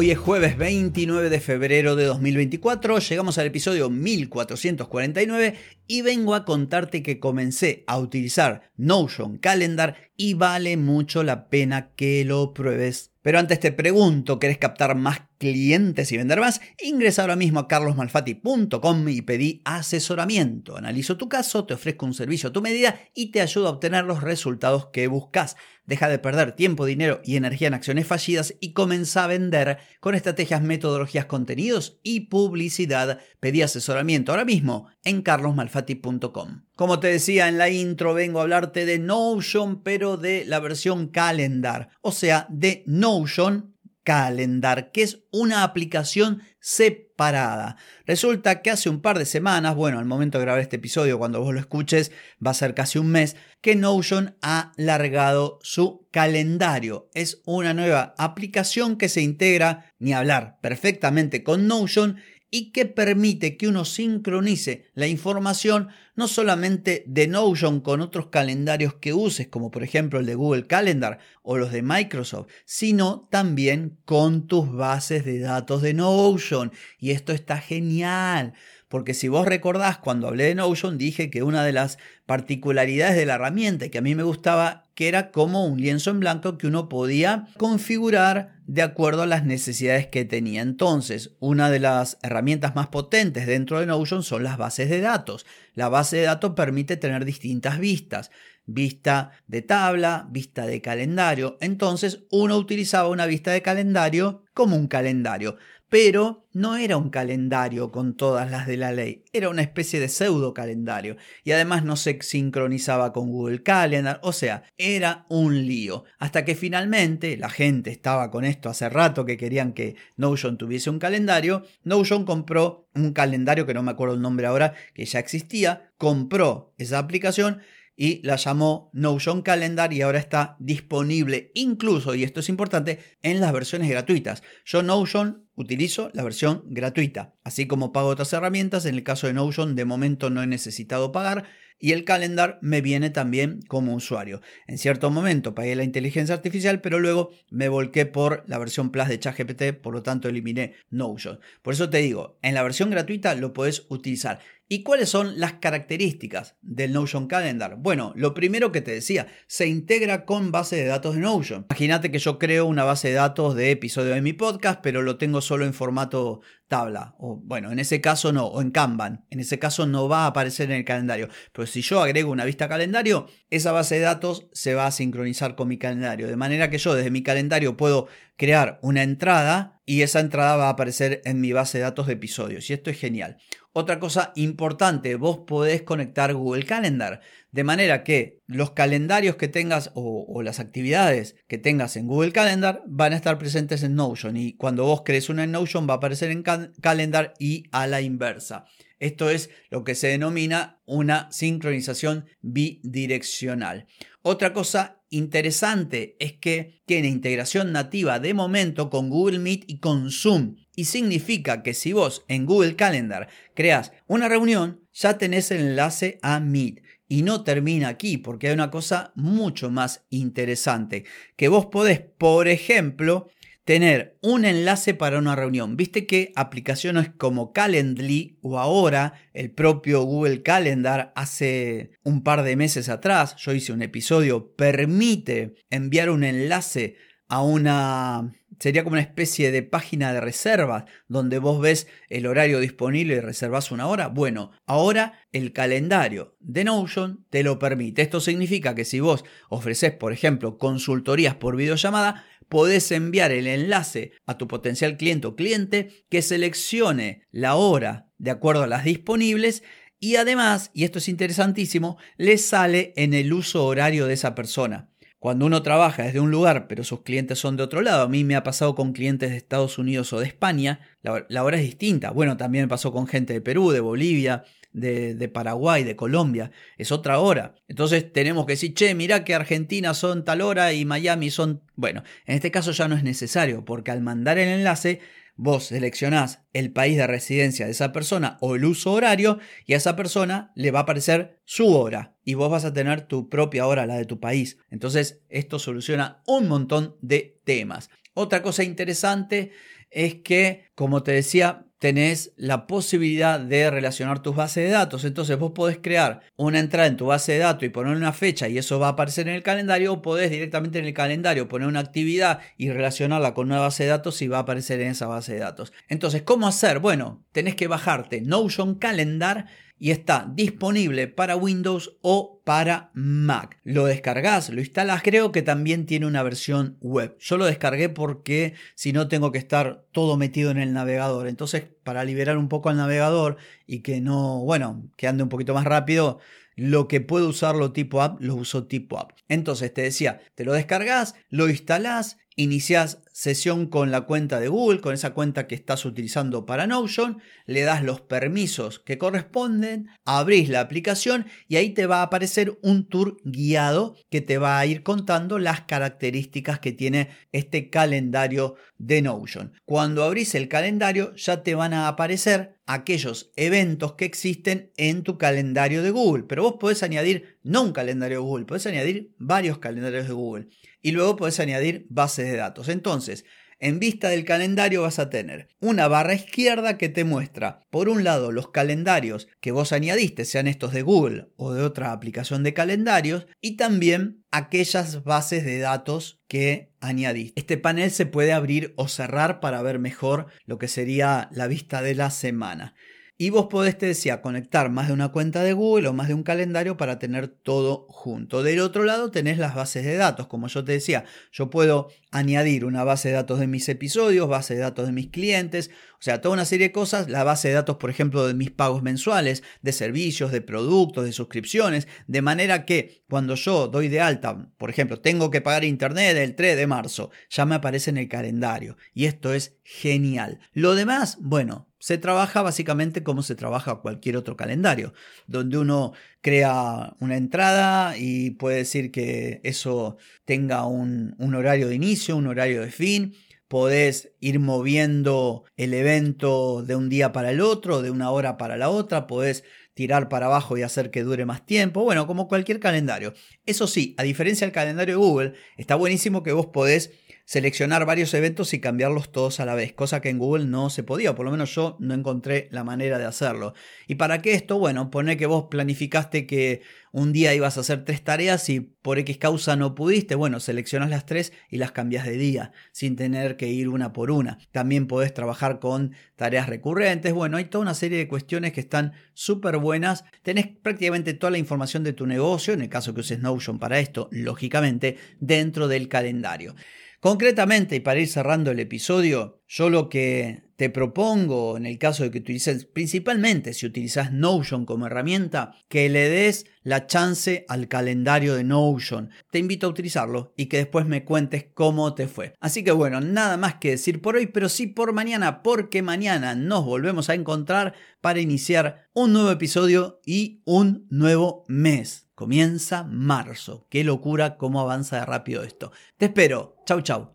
Hoy es jueves 29 de febrero de 2024, llegamos al episodio 1449 y vengo a contarte que comencé a utilizar Notion Calendar y vale mucho la pena que lo pruebes. Pero antes te pregunto, ¿querés captar más clientes y vender más? Ingresa ahora mismo a carlosmalfati.com y pedí asesoramiento. Analizo tu caso, te ofrezco un servicio a tu medida y te ayudo a obtener los resultados que buscas. Deja de perder tiempo, dinero y energía en acciones fallidas y comienza a vender con estrategias, metodologías, contenidos y publicidad. Pedí asesoramiento ahora mismo en carlosmalfati.com. Como te decía en la intro, vengo a hablarte de Notion, pero de la versión calendar, o sea, de Notion Calendar, que es una aplicación separada. Resulta que hace un par de semanas, bueno, al momento de grabar este episodio, cuando vos lo escuches, va a ser casi un mes, que Notion ha largado su calendario. Es una nueva aplicación que se integra, ni hablar, perfectamente con Notion y que permite que uno sincronice la información no solamente de Notion con otros calendarios que uses, como por ejemplo el de Google Calendar o los de Microsoft, sino también con tus bases de datos de Notion. Y esto está genial, porque si vos recordás cuando hablé de Notion dije que una de las particularidades de la herramienta que a mí me gustaba que era como un lienzo en blanco que uno podía configurar de acuerdo a las necesidades que tenía. Entonces, una de las herramientas más potentes dentro de Notion son las bases de datos. La base de datos permite tener distintas vistas, vista de tabla, vista de calendario. Entonces, uno utilizaba una vista de calendario como un calendario pero no era un calendario con todas las de la ley, era una especie de pseudo calendario y además no se sincronizaba con Google Calendar, o sea, era un lío. Hasta que finalmente la gente estaba con esto hace rato que querían que Notion tuviese un calendario, Notion compró un calendario que no me acuerdo el nombre ahora, que ya existía, compró esa aplicación y la llamó Notion Calendar y ahora está disponible incluso, y esto es importante, en las versiones gratuitas. Yo Notion utilizo la versión gratuita, así como pago otras herramientas. En el caso de Notion de momento no he necesitado pagar y el calendar me viene también como usuario. En cierto momento pagué la inteligencia artificial, pero luego me volqué por la versión Plus de ChatGPT, por lo tanto eliminé Notion. Por eso te digo, en la versión gratuita lo puedes utilizar. ¿Y cuáles son las características del Notion Calendar? Bueno, lo primero que te decía, se integra con base de datos de Notion. Imagínate que yo creo una base de datos de episodio de mi podcast, pero lo tengo solo en formato tabla. O bueno, en ese caso no, o en Kanban. En ese caso no va a aparecer en el calendario. Pero si yo agrego una vista calendario, esa base de datos se va a sincronizar con mi calendario. De manera que yo desde mi calendario puedo crear una entrada y esa entrada va a aparecer en mi base de datos de episodios. Y esto es genial. Otra cosa importante, vos podés conectar Google Calendar, de manera que los calendarios que tengas o, las actividades que tengas en Google Calendar van a estar presentes en Notion y cuando vos crees una en Notion va a aparecer en Calendar y a la inversa. Esto es lo que se denomina una sincronización bidireccional. Otra cosa interesante es que tiene integración nativa de momento con Google Meet y con Zoom. Y significa que si vos en Google Calendar creas una reunión, ya tenés el enlace a Meet. Y no termina aquí, porque hay una cosa mucho más interesante, que vos podés, por ejemplo, tener un enlace para una reunión. Viste que aplicaciones como Calendly o ahora el propio Google Calendar hace un par de meses atrás, yo hice un episodio, permite enviar un enlace a una sería como una especie de página de reservas donde vos ves el horario disponible y reservas una hora. Bueno, ahora el calendario de Notion te lo permite. Esto significa que si vos ofreces, por ejemplo, consultorías por videollamada, podés enviar el enlace a tu potencial cliente o cliente que seleccione la hora de acuerdo a las disponibles y además, y esto es interesantísimo, le sale en el uso horario de esa persona. Cuando uno trabaja desde un lugar, pero sus clientes son de otro lado, a mí me ha pasado con clientes de Estados Unidos o de España, la, hora es distinta. Bueno, también me pasó con gente de Perú, de Bolivia, de, Paraguay, de Colombia, es otra hora. Entonces tenemos que decir, che, mira que Argentina son tal hora y Miami son... Bueno, en este caso ya no es necesario, porque al mandar el enlace vos seleccionás el país de residencia de esa persona o el uso horario y a esa persona le va a aparecer su hora y vos vas a tener tu propia hora, la de tu país. Entonces esto soluciona un montón de temas. Otra cosa interesante es que, como te decía, tenés la posibilidad de relacionar tus bases de datos. Entonces vos podés crear una entrada en tu base de datos y poner una fecha y eso va a aparecer en el calendario o podés directamente en el calendario poner una actividad y relacionarla con una base de datos y va a aparecer en esa base de datos. Entonces, ¿cómo hacer? Bueno, tenés que bajarte Notion Calendar y está disponible para Windows o para Mac. Lo descargas, lo instalas, creo que también tiene una versión web. Yo lo descargué porque si no tengo que estar todo metido en el navegador. Entonces, para liberar un poco al navegador y que no, bueno, que ande un poquito más rápido, lo que puedo usarlo tipo app, lo uso tipo app. Entonces te decía, te lo descargas, lo instalás, inicias sesión con la cuenta de Google, con esa cuenta que estás utilizando para Notion, le das los permisos que corresponden, abrís la aplicación y ahí te va a aparecer un tour guiado que te va a ir contando las características que tiene este calendario de Notion. Cuando abrís el calendario ya te van a aparecer aquellos eventos que existen en tu calendario de Google, pero vos podés añadir no un calendario de Google, podés añadir varios calendarios de Google y luego podés añadir bases de datos. Entonces, en vista del calendario vas a tener una barra izquierda que te muestra, por un lado, los calendarios que vos añadiste, sean estos de Google o de otra aplicación de calendarios, y también aquellas bases de datos que añadiste. Este panel se puede abrir o cerrar para ver mejor lo que sería la vista de la semana. Y vos podés, te decía, conectar más de una cuenta de Google o más de un calendario para tener todo junto. Del otro lado tenés las bases de datos. Como yo te decía, yo puedo añadir una base de datos de mis episodios, base de datos de mis clientes, o sea, toda una serie de cosas. La base de datos, por ejemplo, de mis pagos mensuales, de servicios, de productos, de suscripciones. De manera que cuando yo doy de alta, por ejemplo, tengo que pagar internet el 3 de marzo, ya me aparece en el calendario. Y esto es genial. Lo demás, bueno, se trabaja básicamente como se trabaja cualquier otro calendario, donde uno crea una entrada y puede decir que eso tenga un, horario de inicio, un horario de fin. Podés ir moviendo el evento de un día para el otro, de una hora para la otra, podés tirar para abajo y hacer que dure más tiempo, bueno, como cualquier calendario. Eso sí, a diferencia del calendario de Google, está buenísimo que vos podés seleccionar varios eventos y cambiarlos todos a la vez, cosa que en Google no se podía, por lo menos yo no encontré la manera de hacerlo. ¿Y para qué esto? Bueno, pone que vos planificaste que un día ibas a hacer tres tareas y por X causa no pudiste, bueno, seleccionas las tres y las cambias de día, sin tener que ir una por una. También podés trabajar con tareas recurrentes, bueno, hay toda una serie de cuestiones que están súper buenas. Tenés prácticamente toda la información de tu negocio, en el caso que uses Notion para esto, lógicamente, dentro del calendario. Concretamente, y para ir cerrando el episodio, yo lo que te propongo en el caso de que utilices, principalmente si utilizas Notion como herramienta, que le des la chance al calendario de Notion. Te invito a utilizarlo y que después me cuentes cómo te fue. Así que bueno, nada más que decir por hoy, pero sí por mañana, porque mañana nos volvemos a encontrar para iniciar un nuevo episodio y un nuevo mes. Comienza marzo. Qué locura cómo avanza de rápido esto. Te espero. Chau, chau.